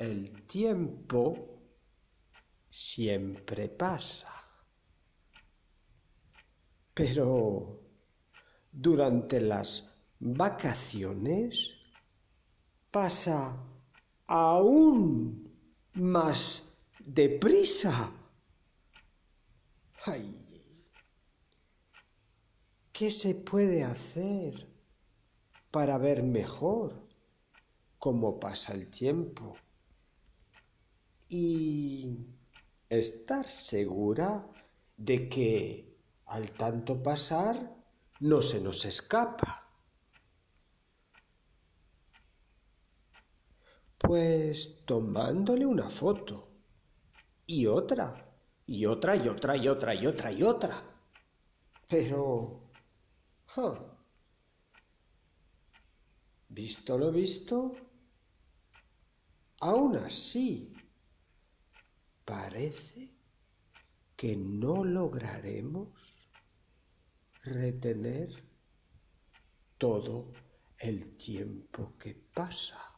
el tiempo siempre pasa. Pero durante las vacaciones pasa aún más deprisa. Ay, ¿qué se puede hacer para ver mejor cómo pasa el tiempo? Y estar segura de que al tanto pasar no se nos escapa. Pues tomándole una foto y otra y otra y otra y otra y otra y otra. Pero... Visto lo visto, aún así parece que no lograremos retener todo el tiempo que pasa.